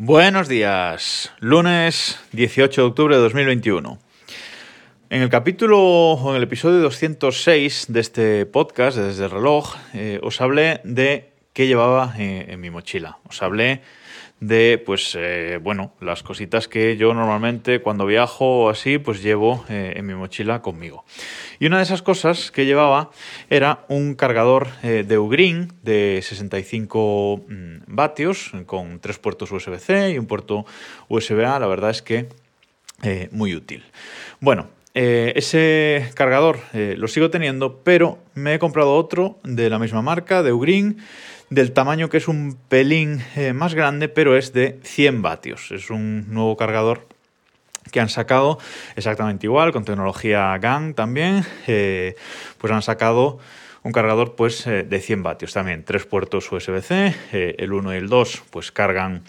Buenos días, lunes 18 de octubre de 2021. En el capítulo o en el episodio 206 de este podcast, Desde el reloj, eh, os hablé de qué llevaba eh, en mi mochila. Os hablé de, pues, eh, bueno, las cositas que yo normalmente cuando viajo o así, pues llevo eh, en mi mochila conmigo. Y una de esas cosas que llevaba era un cargador eh, de Ugreen de 65 mm, vatios con tres puertos USB-C y un puerto USB-A. La verdad es que muy útil. Bueno, ese cargador lo sigo teniendo, pero me he comprado otro de la misma marca, de Ugreen, del tamaño que es un pelín eh, más grande, pero es de 100 vatios. Es un nuevo cargador que han sacado exactamente igual, con tecnología GAN también, eh, pues han sacado un cargador pues eh, de 100 vatios también, tres puertos USB-C, el 1 y el 2 pues cargan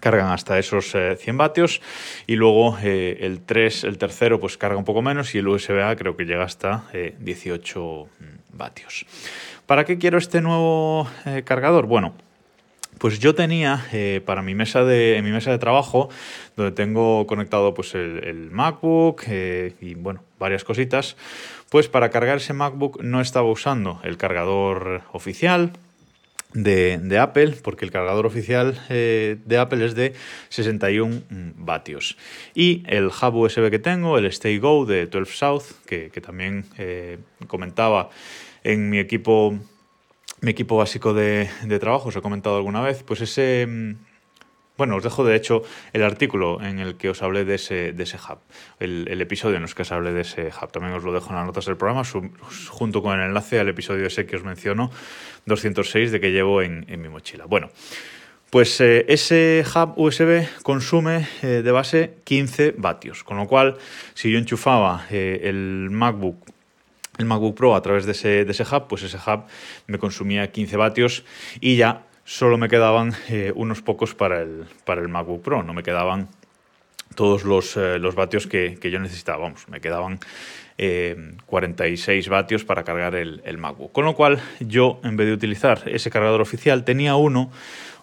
cargan hasta esos 100 vatios. Y luego el 3, el tercero pues carga un poco menos. Y el USB-A creo que llega hasta 18 mm, vatios. ¿Para qué quiero este nuevo eh, cargador? Bueno, pues yo tenía eh, para mi mesa de mi mesa de trabajo donde tengo conectado pues el, MacBook eh, y bueno varias cositas pues para cargar ese MacBook no estaba usando el cargador oficial de, Apple, porque el cargador oficial de Apple es de 61 vatios. Y el hub USB que tengo, el Stay Go de 12 South, que, también comentaba en mi equipo, mi equipo básico de, trabajo, os he comentado alguna vez, pues ese... Bueno, os dejo de hecho el artículo en el que os hablé de ese, de ese hub, el, episodio en el que os hablé de ese hub. También os lo dejo en las notas del programa, junto con el enlace al episodio ese que os menciono, 206, de que llevo en, mi mochila. Bueno, pues eh, ese hub USB consume eh, de base 15 vatios, con lo cual si yo enchufaba eh, el MacBook el MacBook Pro a través de ese, de ese hub, pues ese hub me consumía 15 vatios y ya solo me quedaban eh, unos pocos para el, para el MacBook Pro, no me quedaban todos los, eh, los vatios que, yo necesitaba, vamos, me quedaban 46 eh, vatios para cargar el, el, MacBook. Con lo cual yo, en vez de utilizar ese cargador oficial, tenía uno,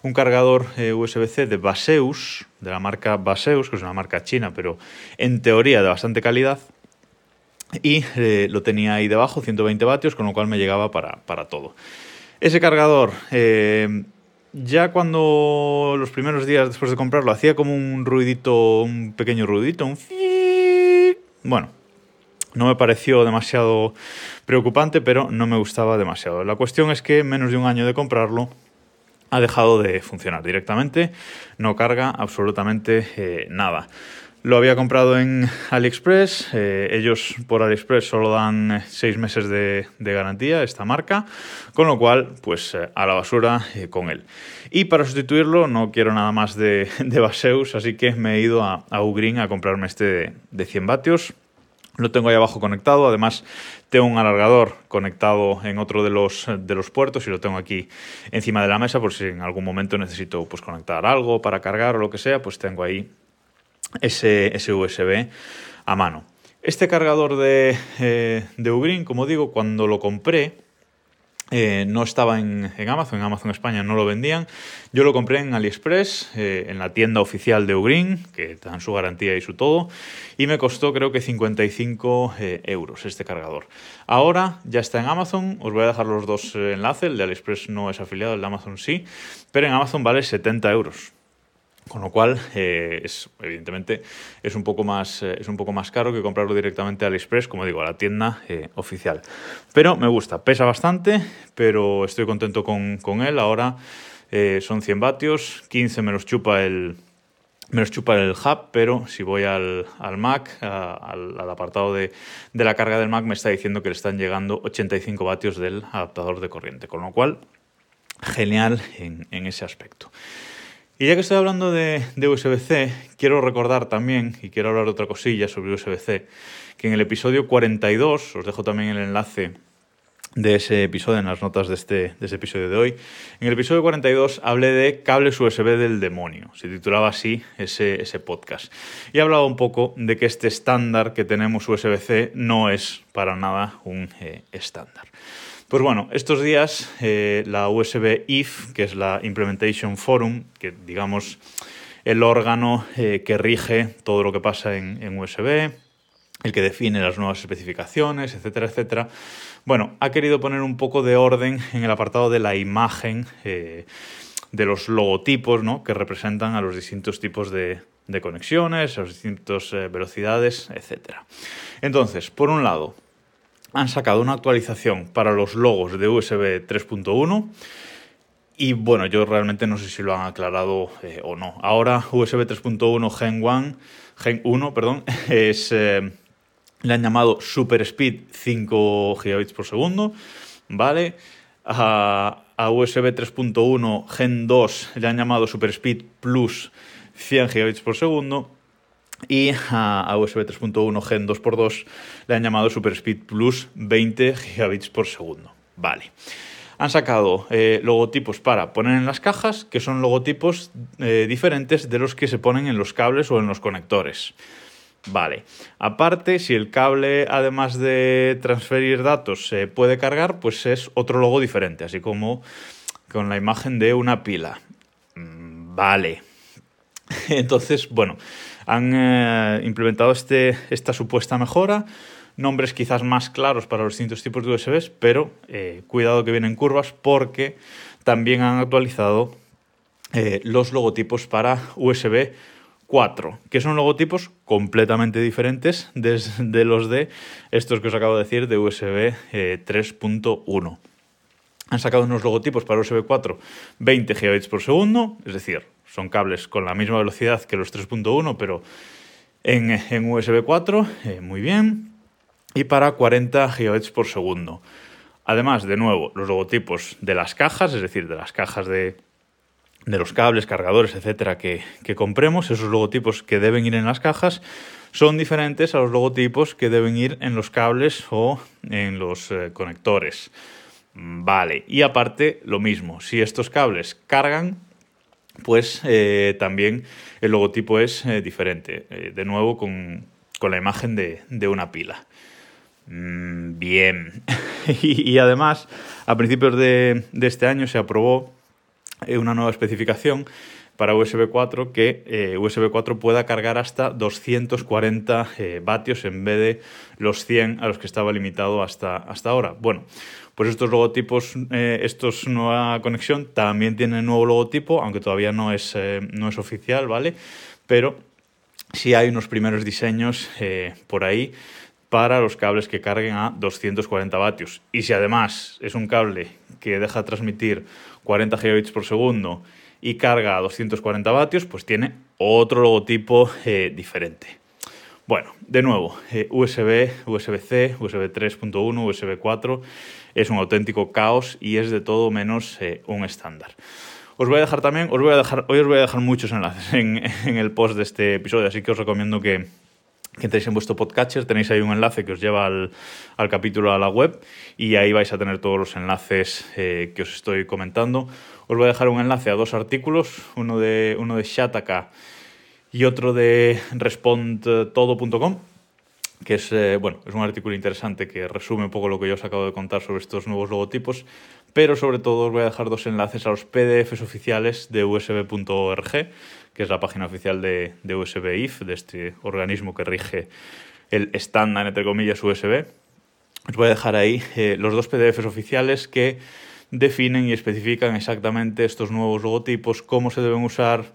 un cargador USB-C de Baseus, de la marca Baseus, que es una marca china, pero en teoría de bastante calidad, y eh, lo tenía ahí debajo, 120 vatios, con lo cual me llegaba para, todo. Ese cargador, eh, ya cuando los primeros días después de comprarlo hacía como un ruidito, un pequeño ruidito, un... Bueno, no me pareció demasiado preocupante, pero no me gustaba demasiado. La cuestión es que menos de un año de comprarlo ha dejado de funcionar directamente, no carga absolutamente nada. Lo había comprado en AliExpress. Eh, ellos por AliExpress solo dan eh, seis meses de, garantía, esta marca, con lo cual, pues eh, a la basura con él. Y para sustituirlo, no quiero nada más de, de Baseus, así que me he ido a, a Ugreen a comprarme este de, 100 vatios. Lo tengo ahí abajo conectado, además tengo un alargador conectado en otro de los, de los puertos y lo tengo aquí encima de la mesa por si en algún momento necesito pues, conectar algo para cargar o lo que sea, pues tengo ahí ese, USB a mano. Este cargador de, eh, de como digo, cuando lo compré, eh, no estaba en, Amazon, en Amazon España no lo vendían. Yo lo compré en AliExpress, eh, en la tienda oficial de Ugreen, que dan su garantía y su todo, y me costó creo que 55 euros este cargador. Ahora ya está en Amazon, os voy a dejar los dos enlaces, el de AliExpress no es afiliado, el de Amazon sí, pero en Amazon vale 70 euros. Con lo cual, eh, es, evidentemente, es un, poco más, eh, es un poco más caro que comprarlo directamente al Express, como digo, a la tienda eh, oficial. Pero me gusta, pesa bastante, pero estoy contento con, él. Ahora son 100 vatios, 15 me los chupa el, me los chupa el hub, pero si voy al, Mac, al, apartado de, la carga del Mac, me está diciendo que le están llegando 85 vatios del adaptador de corriente. Con lo cual, genial en, en ese aspecto. Y ya que estoy hablando de, USB-C, quiero recordar también, y quiero hablar de otra cosilla sobre USB-C, que en el episodio 42, os dejo también el enlace de ese episodio, en las notas de este, de ese episodio de hoy. En el episodio 42 hablé de cables USB del demonio, se titulaba así ese, ese podcast. Y hablaba un poco de que este estándar que tenemos USB-C no es para nada un eh, estándar. Pues bueno, estos días eh, la USB IF, que es la Implementation Forum, que digamos el órgano eh, que rige todo lo que pasa en, USB, el que define las nuevas especificaciones, etcétera, etcétera, bueno, ha querido poner un poco de orden en el apartado de la imagen, eh, de los logotipos, ¿no? Que representan a los distintos tipos de, conexiones, a las distintas velocidades, etc. Entonces, por un lado, han sacado una actualización para los logos de USB 3.1 y bueno, yo realmente no sé si lo han aclarado eh, o no. Ahora USB 3.1 Gen 1, Gen 1 perdón, es le han llamado Super Speed 5 gigabits por segundo, ¿vale? A, USB 3.1 Gen 2 le han llamado Super Speed Plus 100 gigabits por segundo. Y a, USB 3.1 Gen 2x2 le han llamado Super Speed Plus 20 gigabits por segundo. Vale. Han sacado eh, logotipos para poner en las cajas, que son logotipos eh, diferentes de los que se ponen en los cables o en los conectores. Vale. Aparte, si el cable, además de transferir datos, se puede cargar, pues es otro logo diferente, así como con la imagen de una pila. Mm, vale. Entonces, bueno, han eh, implementado este, esta supuesta mejora. Nombres quizás más claros para los distintos tipos de USBs, pero eh, cuidado que vienen curvas porque también han actualizado eh, los logotipos para USB 4, que son logotipos completamente diferentes de los de estos que os acabo de decir de USB 3.1. Eh, Han sacado unos logotipos para USB 4 20 gigabits por segundo, es decir, son cables con la misma velocidad que los 3.1, pero en, USB 4, eh, muy bien, y para 40 gigabits por segundo. Además, de nuevo, los logotipos de las cajas, es decir, de las cajas de, de los cables, cargadores, etcétera, que, compremos, esos logotipos que deben ir en las cajas, son diferentes a los logotipos que deben ir en los cables o en los eh, conectores. Vale, y aparte lo mismo, si estos cables cargan, pues eh, también el logotipo es eh, diferente, de nuevo con, la imagen de, una pila. Mm, bien, y, además a principios de este año se aprobó eh, una nueva especificación para USB 4 que eh, USB 4 pueda cargar hasta 240 eh, vatios en vez de los 100 a los que estaba limitado hasta, hasta ahora. Bueno, pues estos logotipos, estos nueva conexión también tienen nuevo logotipo, aunque todavía no es, no es oficial, ¿vale? Pero sí hay unos primeros diseños por ahí para los cables que carguen a 240 vatios. Y si además es un cable que deja transmitir 40 gigabits por segundo y carga a 240 vatios, pues tiene otro logotipo eh, diferente. Bueno, de nuevo, USB, USB-C, USB 3.1, USB 4 es un auténtico caos y es de todo menos eh, un estándar. Os voy a dejar también, os voy a dejar, hoy os voy a dejar muchos enlaces en, el post de este episodio, así que os recomiendo que, que entréis en vuestro podcatcher, tenéis ahí un enlace que os lleva al, capítulo a la web y ahí vais a tener todos los enlaces eh, que os estoy comentando. Os voy a dejar un enlace a dos artículos, uno de, uno de Shataka y otro de respondtodo.com, que es, eh, bueno, es un artículo interesante que resume un poco lo que yo os acabo de contar sobre estos nuevos logotipos, pero sobre todo os voy a dejar dos enlaces a los PDFs oficiales de usb.org que es la página oficial de, de USB IF, de este organismo que rige el estándar, entre comillas, USB. Os voy a dejar ahí eh, los dos PDFs oficiales que definen y especifican exactamente estos nuevos logotipos, cómo se deben usar,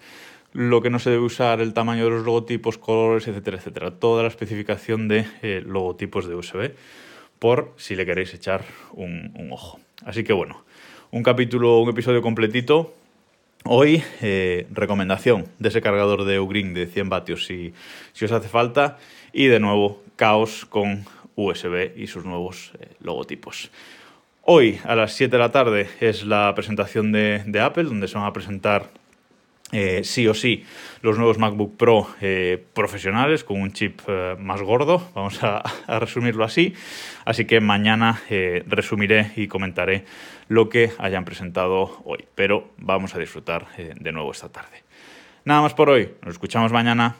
lo que no se debe usar, el tamaño de los logotipos, colores, etcétera, etcétera. Toda la especificación de eh, logotipos de USB, por si le queréis echar un, ojo. Así que bueno, un capítulo, un episodio completito Hoy, eh, recomendación de ese cargador de Ugreen de 100 vatios si, si, os hace falta. Y de nuevo, caos con USB y sus nuevos eh, logotipos. Hoy, a las 7 de la tarde, es la presentación de, Apple, donde se van a presentar eh, sí o sí los nuevos MacBook Pro eh, profesionales con un chip eh, más gordo, vamos a, resumirlo así. Así que mañana resumiré y comentaré lo que hayan presentado hoy, pero vamos a disfrutar de nuevo esta tarde. Nada más por hoy, nos escuchamos mañana.